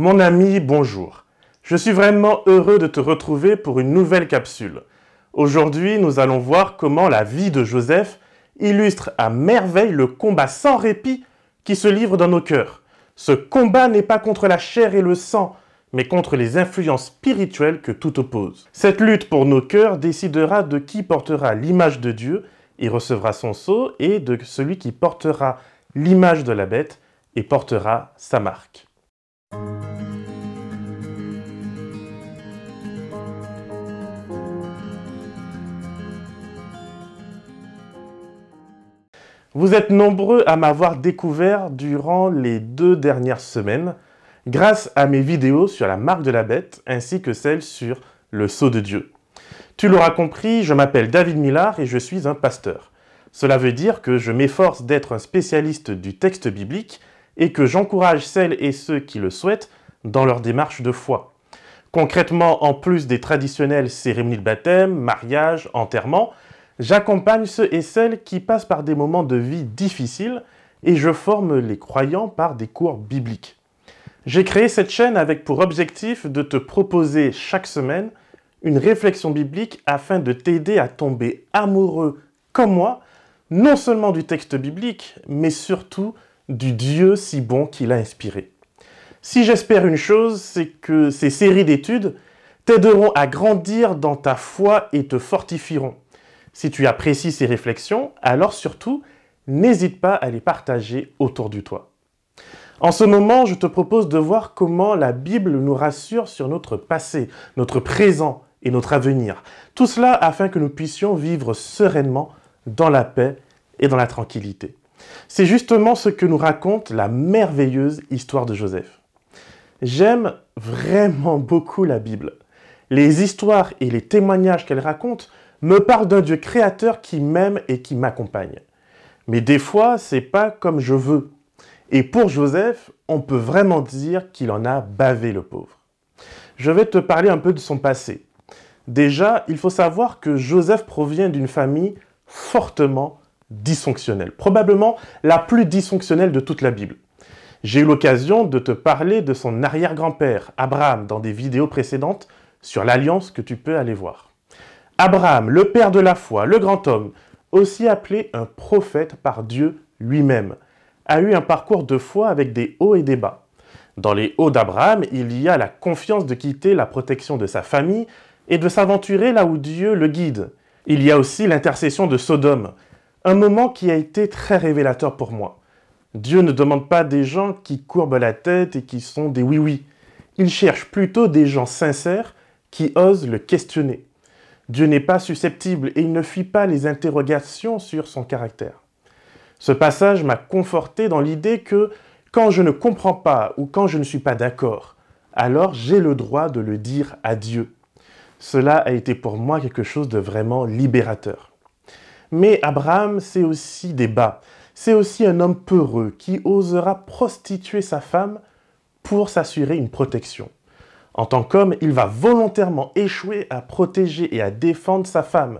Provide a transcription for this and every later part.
Mon ami, bonjour. Je suis vraiment heureux de te retrouver pour une nouvelle capsule. Aujourd'hui, nous allons voir comment la vie de Joseph illustre à merveille le combat sans répit qui se livre dans nos cœurs. Ce combat n'est pas contre la chair et le sang, mais contre les influences spirituelles que tout oppose. Cette lutte pour nos cœurs décidera de qui portera l'image de Dieu et recevra son sceau, et de celui qui portera l'image de la bête et portera sa marque. Vous êtes nombreux à m'avoir découvert durant les deux dernières semaines grâce à mes vidéos sur la marque de la bête ainsi que celle sur le sceau de Dieu. Tu l'auras compris, je m'appelle David Millard et je suis un pasteur. Cela veut dire que je m'efforce d'être un spécialiste du texte biblique et que j'encourage celles et ceux qui le souhaitent dans leur démarche de foi. Concrètement, en plus des traditionnelles cérémonies de baptême, mariage, enterrement, J'accompagne ceux et celles qui passent par des moments de vie difficiles et je forme les croyants par des cours bibliques. J'ai créé cette chaîne avec pour objectif de te proposer chaque semaine une réflexion biblique afin de t'aider à tomber amoureux comme moi, non seulement du texte biblique, mais surtout du Dieu si bon qu'il a inspiré. Si j'espère une chose, c'est que ces séries d'études t'aideront à grandir dans ta foi et te fortifieront. Si tu apprécies ces réflexions, alors surtout, n'hésite pas à les partager autour de toi. En ce moment, je te propose de voir comment la Bible nous rassure sur notre passé, notre présent et notre avenir. Tout cela afin que nous puissions vivre sereinement dans la paix et dans la tranquillité. C'est justement ce que nous raconte la merveilleuse histoire de Joseph. J'aime vraiment beaucoup la Bible. Les histoires et les témoignages qu'elle raconte me parle d'un Dieu créateur qui m'aime et qui m'accompagne. Mais des fois, c'est pas comme je veux. Et pour Joseph, on peut vraiment dire qu'il en a bavé le pauvre. Je vais te parler un peu de son passé. Déjà, il faut savoir que Joseph provient d'une famille fortement dysfonctionnelle, probablement la plus dysfonctionnelle de toute la Bible. J'ai eu l'occasion de te parler de son arrière-grand-père, Abraham, dans des vidéos précédentes sur l'alliance que tu peux aller voir. Abraham, le père de la foi, le grand homme, aussi appelé un prophète par Dieu lui-même, a eu un parcours de foi avec des hauts et des bas. Dans les hauts d'Abraham, il y a la confiance de quitter la protection de sa famille et de s'aventurer là où Dieu le guide. Il y a aussi l'intercession de Sodome, un moment qui a été très révélateur pour moi. Dieu ne demande pas des gens qui courbent la tête et qui sont des oui-oui. Il cherche plutôt des gens sincères qui osent le questionner. Dieu n'est pas susceptible et il ne fuit pas les interrogations sur son caractère. Ce passage m'a conforté dans l'idée que quand je ne comprends pas ou quand je ne suis pas d'accord, alors j'ai le droit de le dire à Dieu. Cela a été pour moi quelque chose de vraiment libérateur. Mais Abraham, c'est aussi des bas. C'est aussi un homme peureux qui osera prostituer sa femme pour s'assurer une protection. En tant qu'homme, il va volontairement échouer à protéger et à défendre sa femme.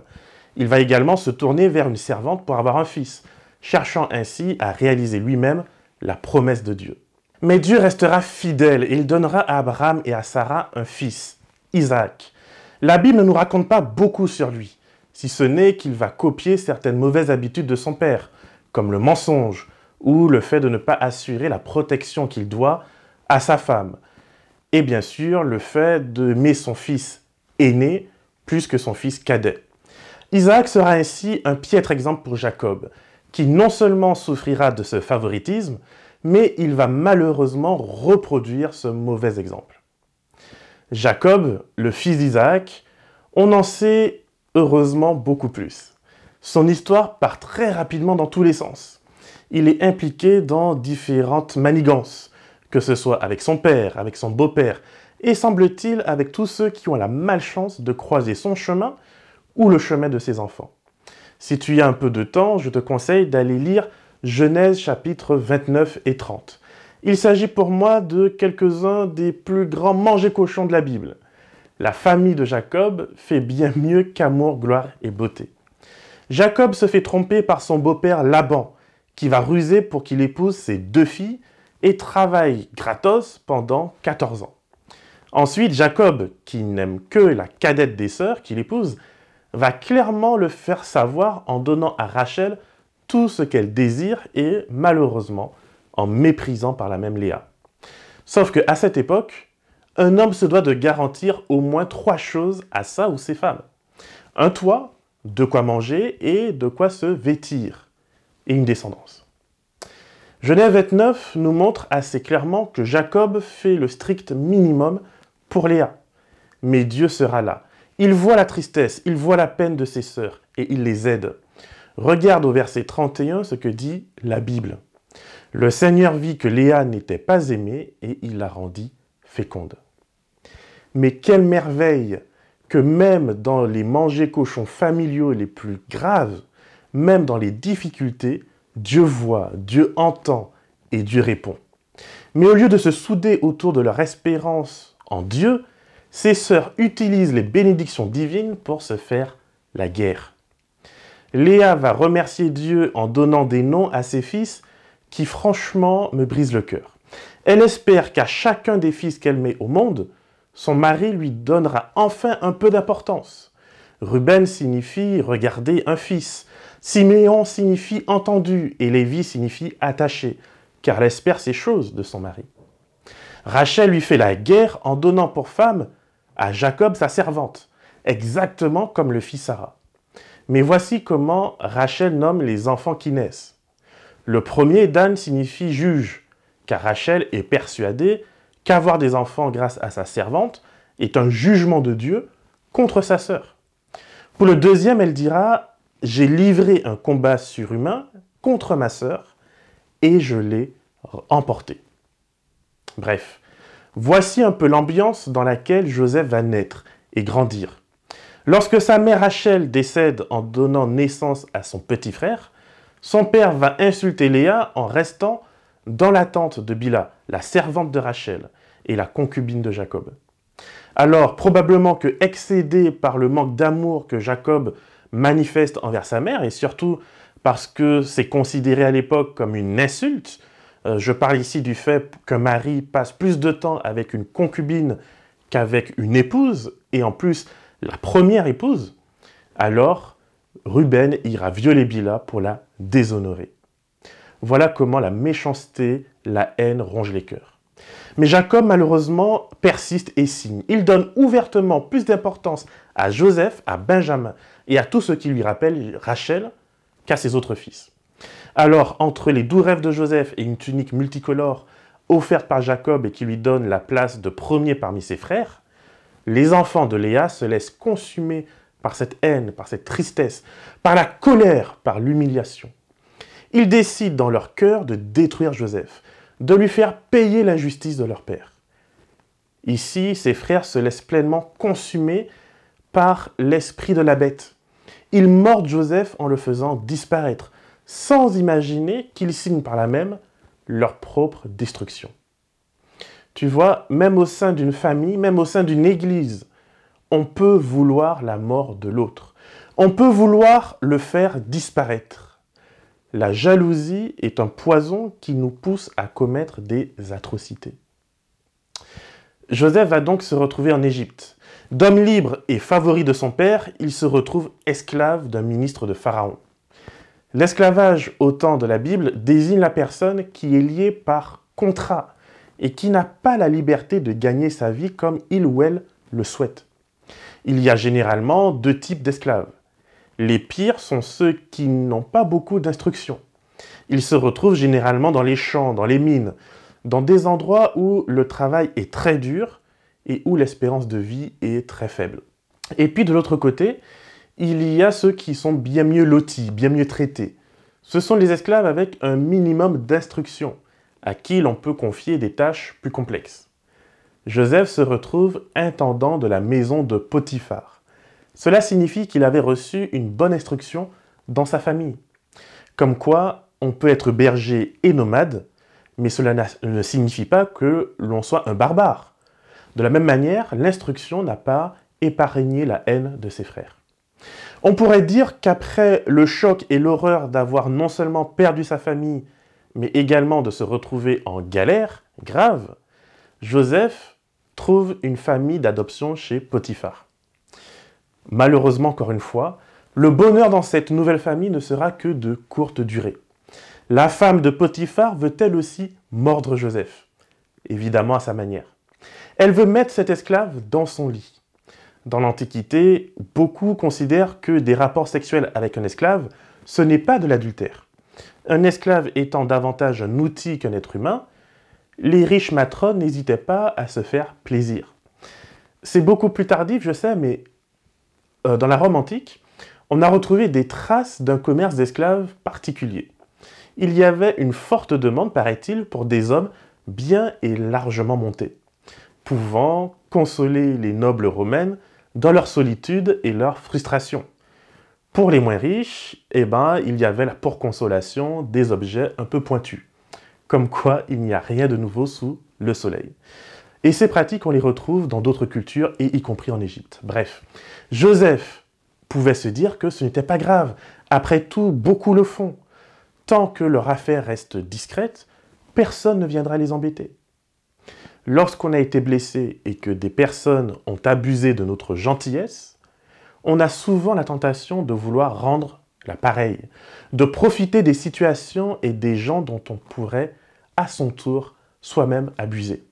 Il va également se tourner vers une servante pour avoir un fils, cherchant ainsi à réaliser lui-même la promesse de Dieu. Mais Dieu restera fidèle et il donnera à Abraham et à Sarah un fils, Isaac. La Bible ne nous raconte pas beaucoup sur lui, si ce n'est qu'il va copier certaines mauvaises habitudes de son père, comme le mensonge ou le fait de ne pas assurer la protection qu'il doit à sa femme, et bien sûr le fait d'aimer son fils aîné plus que son fils cadet. Isaac sera ainsi un piètre exemple pour Jacob, qui non seulement souffrira de ce favoritisme, mais il va malheureusement reproduire ce mauvais exemple. Jacob, le fils d'Isaac, on en sait heureusement beaucoup plus. Son histoire part très rapidement dans tous les sens. Il est impliqué dans différentes manigances, que ce soit avec son père, avec son beau-père, et semble-t-il avec tous ceux qui ont la malchance de croiser son chemin ou le chemin de ses enfants. Si tu as un peu de temps, je te conseille d'aller lire Genèse chapitre 29 et 30. Il s'agit pour moi de quelques-uns des plus grands mangés cochons de la Bible. La famille de Jacob fait bien mieux qu'amour, gloire et beauté. Jacob se fait tromper par son beau-père Laban, qui va ruser pour qu'il épouse ses deux filles et travaille gratos pendant 14 ans. Ensuite, Jacob, qui n'aime que la cadette des sœurs qu'il épouse, va clairement le faire savoir en donnant à Rachel tout ce qu'elle désire et malheureusement en méprisant par la même Léa. Sauf qu'à cette époque, un homme se doit de garantir au moins trois choses à sa ou ses femmes. Un toit, de quoi manger et de quoi se vêtir, et une descendance. Genève 29 nous montre assez clairement que Jacob fait le strict minimum pour Léa. Mais Dieu sera là. Il voit la tristesse, il voit la peine de ses sœurs et il les aide. Regarde au verset 31 ce que dit la Bible. Le Seigneur vit que Léa n'était pas aimée et il la rendit féconde. Mais quelle merveille que même dans les manger cochons familiaux les plus graves, même dans les difficultés, Dieu voit, Dieu entend et Dieu répond. Mais au lieu de se souder autour de leur espérance en Dieu, ces sœurs utilisent les bénédictions divines pour se faire la guerre. Léa va remercier Dieu en donnant des noms à ses fils qui franchement me brisent le cœur. Elle espère qu'à chacun des fils qu'elle met au monde, son mari lui donnera enfin un peu d'importance. Ruben signifie regarder un fils. Siméon signifie entendu et Lévi signifie attaché, car elle espère ces choses de son mari. Rachel lui fait la guerre en donnant pour femme à Jacob sa servante, exactement comme le fit Sarah. Mais voici comment Rachel nomme les enfants qui naissent. Le premier, Dan, signifie juge, car Rachel est persuadée qu'avoir des enfants grâce à sa servante est un jugement de Dieu contre sa sœur. Pour le deuxième, elle dira J'ai livré un combat surhumain contre ma sœur et je l'ai emporté. Bref, voici un peu l'ambiance dans laquelle Joseph va naître et grandir. Lorsque sa mère Rachel décède en donnant naissance à son petit frère, son père va insulter Léa en restant dans la tente de Bila, la servante de Rachel et la concubine de Jacob. Alors, probablement que, excédé par le manque d'amour que Jacob manifeste envers sa mère, et surtout parce que c'est considéré à l'époque comme une insulte, euh, je parle ici du fait que Marie passe plus de temps avec une concubine qu'avec une épouse, et en plus la première épouse, alors Ruben ira violer Bila pour la déshonorer. Voilà comment la méchanceté, la haine ronge les cœurs. Mais Jacob, malheureusement, persiste et signe. Il donne ouvertement plus d'importance à Joseph, à Benjamin et à tout ce qui lui rappelle Rachel qu'à ses autres fils. Alors, entre les doux rêves de Joseph et une tunique multicolore offerte par Jacob et qui lui donne la place de premier parmi ses frères, les enfants de Léa se laissent consumer par cette haine, par cette tristesse, par la colère, par l'humiliation. Ils décident dans leur cœur de détruire Joseph, de lui faire payer l'injustice de leur père. Ici, ses frères se laissent pleinement consumer par l'esprit de la bête. Ils mordent Joseph en le faisant disparaître, sans imaginer qu'ils signent par là même leur propre destruction. Tu vois, même au sein d'une famille, même au sein d'une église, on peut vouloir la mort de l'autre. On peut vouloir le faire disparaître. La jalousie est un poison qui nous pousse à commettre des atrocités. Joseph va donc se retrouver en Égypte. D'homme libre et favori de son père, il se retrouve esclave d'un ministre de Pharaon. L'esclavage au temps de la Bible désigne la personne qui est liée par contrat et qui n'a pas la liberté de gagner sa vie comme il ou elle le souhaite il y a généralement deux types d'esclaves. Les pires sont ceux qui n'ont pas beaucoup d'instruction. Ils se retrouvent généralement dans les champs, dans les mines, dans des endroits où le travail est très dur et où l'espérance de vie est très faible. Et puis de l'autre côté, il y a ceux qui sont bien mieux lotis, bien mieux traités. Ce sont les esclaves avec un minimum d'instruction, à qui l'on peut confier des tâches plus complexes. Joseph se retrouve intendant de la maison de Potiphar. Cela signifie qu'il avait reçu une bonne instruction dans sa famille. Comme quoi, on peut être berger et nomade, mais cela ne signifie pas que l'on soit un barbare. De la même manière, l'instruction n'a pas épargné la haine de ses frères. On pourrait dire qu'après le choc et l'horreur d'avoir non seulement perdu sa famille, mais également de se retrouver en galère grave, Joseph trouve une famille d'adoption chez Potiphar. Malheureusement, encore une fois, le bonheur dans cette nouvelle famille ne sera que de courte durée. La femme de Potiphar veut elle aussi mordre Joseph, évidemment à sa manière. Elle veut mettre cet esclave dans son lit. Dans l'Antiquité, beaucoup considèrent que des rapports sexuels avec un esclave, ce n'est pas de l'adultère. Un esclave étant davantage un outil qu'un être humain, les riches matrones n'hésitaient pas à se faire plaisir. C'est beaucoup plus tardif, je sais, mais euh, dans la Rome antique, on a retrouvé des traces d'un commerce d'esclaves particulier. Il y avait une forte demande, paraît-il, pour des hommes bien et largement montés pouvant consoler les nobles romaines dans leur solitude et leur frustration. Pour les moins riches, eh ben, il y avait pour consolation des objets un peu pointus. Comme quoi, il n'y a rien de nouveau sous le soleil. Et ces pratiques, on les retrouve dans d'autres cultures, et y compris en Égypte. Bref, Joseph pouvait se dire que ce n'était pas grave. Après tout, beaucoup le font. Tant que leur affaire reste discrète, personne ne viendra les embêter. Lorsqu'on a été blessé et que des personnes ont abusé de notre gentillesse, on a souvent la tentation de vouloir rendre la pareille, de profiter des situations et des gens dont on pourrait, à son tour, soi-même abuser.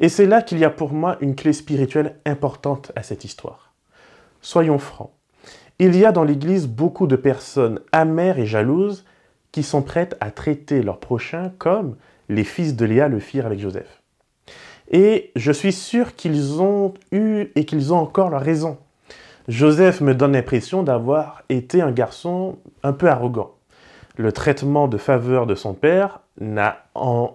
Et c'est là qu'il y a pour moi une clé spirituelle importante à cette histoire. Soyons francs. Il y a dans l'Église beaucoup de personnes amères et jalouses qui sont prêtes à traiter leurs prochains comme les fils de Léa le firent avec Joseph. Et je suis sûr qu'ils ont eu et qu'ils ont encore leur raison. Joseph me donne l'impression d'avoir été un garçon un peu arrogant. Le traitement de faveur de son père n'a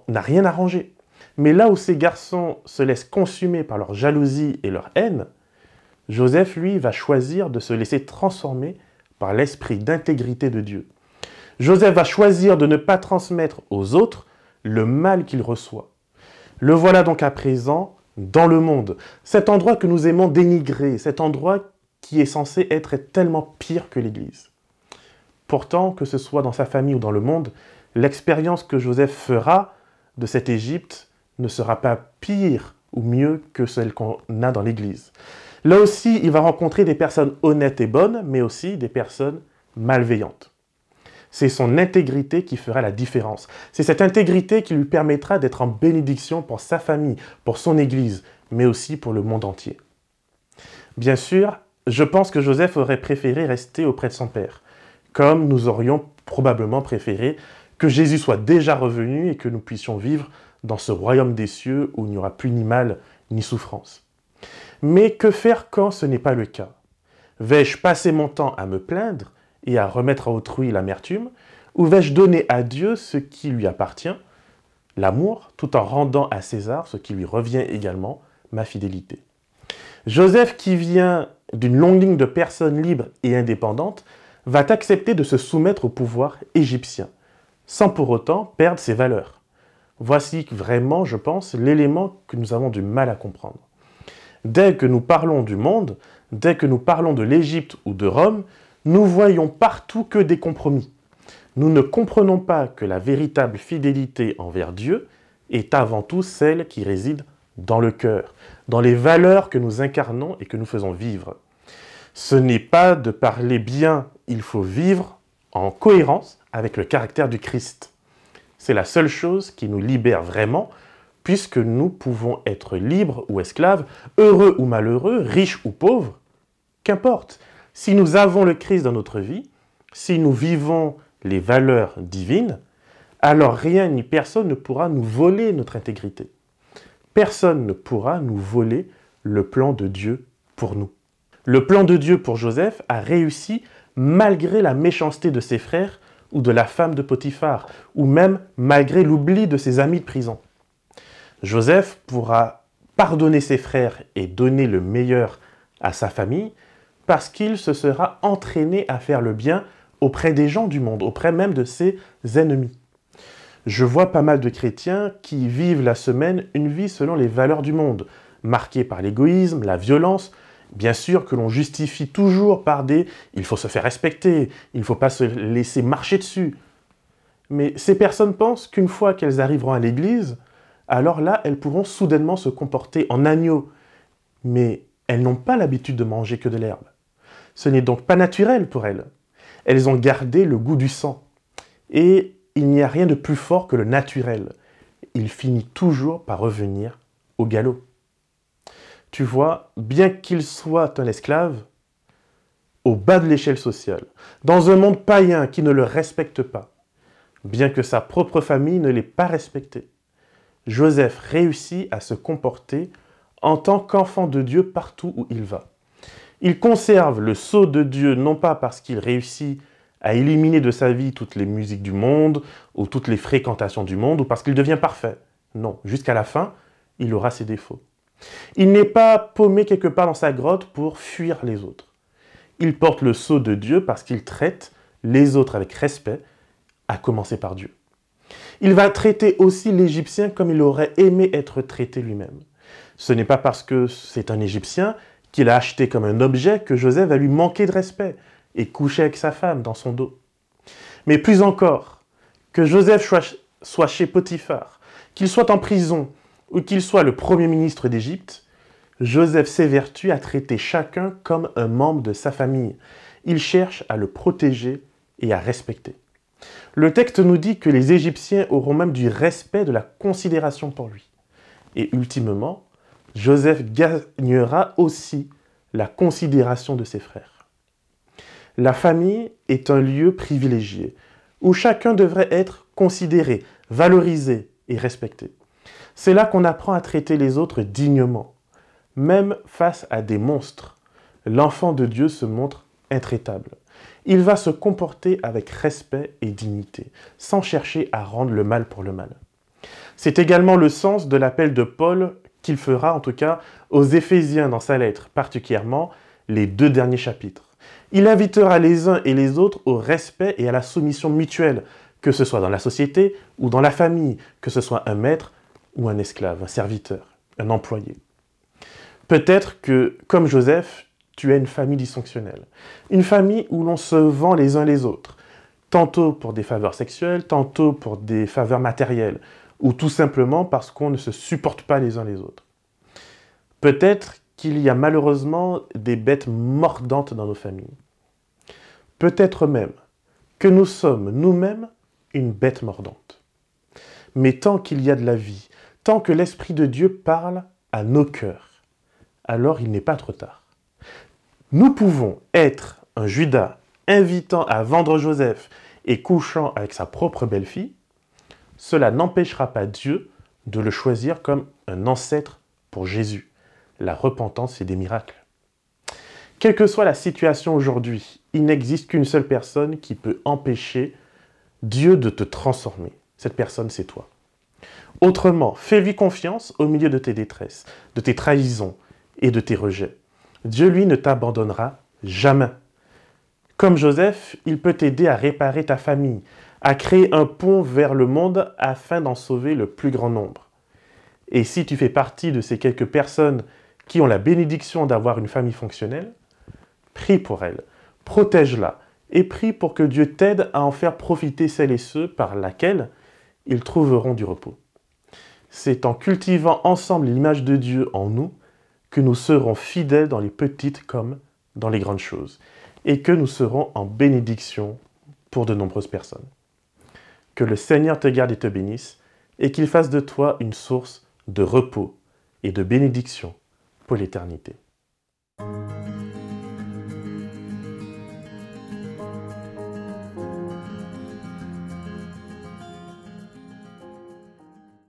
rien arrangé. Mais là où ces garçons se laissent consumer par leur jalousie et leur haine, Joseph, lui, va choisir de se laisser transformer par l'esprit d'intégrité de Dieu. Joseph va choisir de ne pas transmettre aux autres le mal qu'il reçoit. Le voilà donc à présent dans le monde, cet endroit que nous aimons dénigrer, cet endroit qui est censé être tellement pire que l'Église. Pourtant, que ce soit dans sa famille ou dans le monde, l'expérience que Joseph fera de cette Égypte ne sera pas pire ou mieux que celle qu'on a dans l'Église. Là aussi, il va rencontrer des personnes honnêtes et bonnes, mais aussi des personnes malveillantes. C'est son intégrité qui fera la différence. C'est cette intégrité qui lui permettra d'être en bénédiction pour sa famille, pour son Église, mais aussi pour le monde entier. Bien sûr, je pense que Joseph aurait préféré rester auprès de son Père, comme nous aurions probablement préféré que Jésus soit déjà revenu et que nous puissions vivre dans ce royaume des cieux où il n'y aura plus ni mal ni souffrance. Mais que faire quand ce n'est pas le cas? Vais-je passer mon temps à me plaindre? Et à remettre à autrui l'amertume Ou vais-je donner à Dieu ce qui lui appartient, l'amour, tout en rendant à César ce qui lui revient également, ma fidélité Joseph, qui vient d'une longue ligne de personnes libres et indépendantes, va accepter de se soumettre au pouvoir égyptien, sans pour autant perdre ses valeurs. Voici vraiment, je pense, l'élément que nous avons du mal à comprendre. Dès que nous parlons du monde, dès que nous parlons de l'Égypte ou de Rome, nous voyons partout que des compromis. Nous ne comprenons pas que la véritable fidélité envers Dieu est avant tout celle qui réside dans le cœur, dans les valeurs que nous incarnons et que nous faisons vivre. Ce n'est pas de parler bien, il faut vivre en cohérence avec le caractère du Christ. C'est la seule chose qui nous libère vraiment, puisque nous pouvons être libres ou esclaves, heureux ou malheureux, riches ou pauvres, qu'importe. Si nous avons le Christ dans notre vie, si nous vivons les valeurs divines, alors rien ni personne ne pourra nous voler notre intégrité. Personne ne pourra nous voler le plan de Dieu pour nous. Le plan de Dieu pour Joseph a réussi malgré la méchanceté de ses frères ou de la femme de Potiphar, ou même malgré l'oubli de ses amis de prison. Joseph pourra pardonner ses frères et donner le meilleur à sa famille parce qu'il se sera entraîné à faire le bien auprès des gens du monde, auprès même de ses ennemis. Je vois pas mal de chrétiens qui vivent la semaine une vie selon les valeurs du monde, marquée par l'égoïsme, la violence, bien sûr que l'on justifie toujours par des il faut se faire respecter, il ne faut pas se laisser marcher dessus. Mais ces personnes pensent qu'une fois qu'elles arriveront à l'église, alors là, elles pourront soudainement se comporter en agneau. Mais elles n'ont pas l'habitude de manger que de l'herbe. Ce n'est donc pas naturel pour elles. Elles ont gardé le goût du sang. Et il n'y a rien de plus fort que le naturel. Il finit toujours par revenir au galop. Tu vois, bien qu'il soit un esclave, au bas de l'échelle sociale, dans un monde païen qui ne le respecte pas, bien que sa propre famille ne l'ait pas respecté, Joseph réussit à se comporter en tant qu'enfant de Dieu partout où il va. Il conserve le sceau de Dieu non pas parce qu'il réussit à éliminer de sa vie toutes les musiques du monde ou toutes les fréquentations du monde ou parce qu'il devient parfait. Non, jusqu'à la fin, il aura ses défauts. Il n'est pas paumé quelque part dans sa grotte pour fuir les autres. Il porte le sceau de Dieu parce qu'il traite les autres avec respect, à commencer par Dieu. Il va traiter aussi l'Égyptien comme il aurait aimé être traité lui-même. Ce n'est pas parce que c'est un Égyptien qu'il a acheté comme un objet que Joseph va lui manquer de respect et coucher avec sa femme dans son dos. Mais plus encore, que Joseph soit chez Potiphar, qu'il soit en prison ou qu'il soit le premier ministre d'Égypte, Joseph s'évertue à traiter chacun comme un membre de sa famille. Il cherche à le protéger et à respecter. Le texte nous dit que les Égyptiens auront même du respect, de la considération pour lui. Et ultimement, Joseph gagnera aussi la considération de ses frères. La famille est un lieu privilégié où chacun devrait être considéré, valorisé et respecté. C'est là qu'on apprend à traiter les autres dignement. Même face à des monstres, l'enfant de Dieu se montre intraitable. Il va se comporter avec respect et dignité, sans chercher à rendre le mal pour le mal. C'est également le sens de l'appel de Paul qu'il fera en tout cas aux Éphésiens dans sa lettre, particulièrement les deux derniers chapitres. Il invitera les uns et les autres au respect et à la soumission mutuelle, que ce soit dans la société ou dans la famille, que ce soit un maître ou un esclave, un serviteur, un employé. Peut-être que, comme Joseph, tu as une famille dysfonctionnelle. Une famille où l'on se vend les uns les autres, tantôt pour des faveurs sexuelles, tantôt pour des faveurs matérielles, ou tout simplement parce qu'on ne se supporte pas les uns les autres. Peut-être qu'il y a malheureusement des bêtes mordantes dans nos familles. Peut-être même que nous sommes nous-mêmes une bête mordante. Mais tant qu'il y a de la vie, tant que l'Esprit de Dieu parle à nos cœurs, alors il n'est pas trop tard. Nous pouvons être un Judas invitant à vendre Joseph et couchant avec sa propre belle-fille, cela n'empêchera pas Dieu de le choisir comme un ancêtre pour Jésus, la repentance et des miracles. Quelle que soit la situation aujourd'hui, il n'existe qu'une seule personne qui peut empêcher Dieu de te transformer. Cette personne, c'est toi. Autrement, fais-lui confiance au milieu de tes détresses, de tes trahisons et de tes rejets. Dieu, lui, ne t'abandonnera jamais. Comme Joseph, il peut t'aider à réparer ta famille, à créer un pont vers le monde afin d'en sauver le plus grand nombre. Et si tu fais partie de ces quelques personnes qui ont la bénédiction d'avoir une famille fonctionnelle, prie pour elle, protège-la et prie pour que Dieu t'aide à en faire profiter celles et ceux par laquelle ils trouveront du repos. C'est en cultivant ensemble l'image de Dieu en nous que nous serons fidèles dans les petites comme dans les grandes choses, et que nous serons en bénédiction pour de nombreuses personnes. Que le Seigneur te garde et te bénisse, et qu'il fasse de toi une source de repos et de bénédiction pour l'éternité.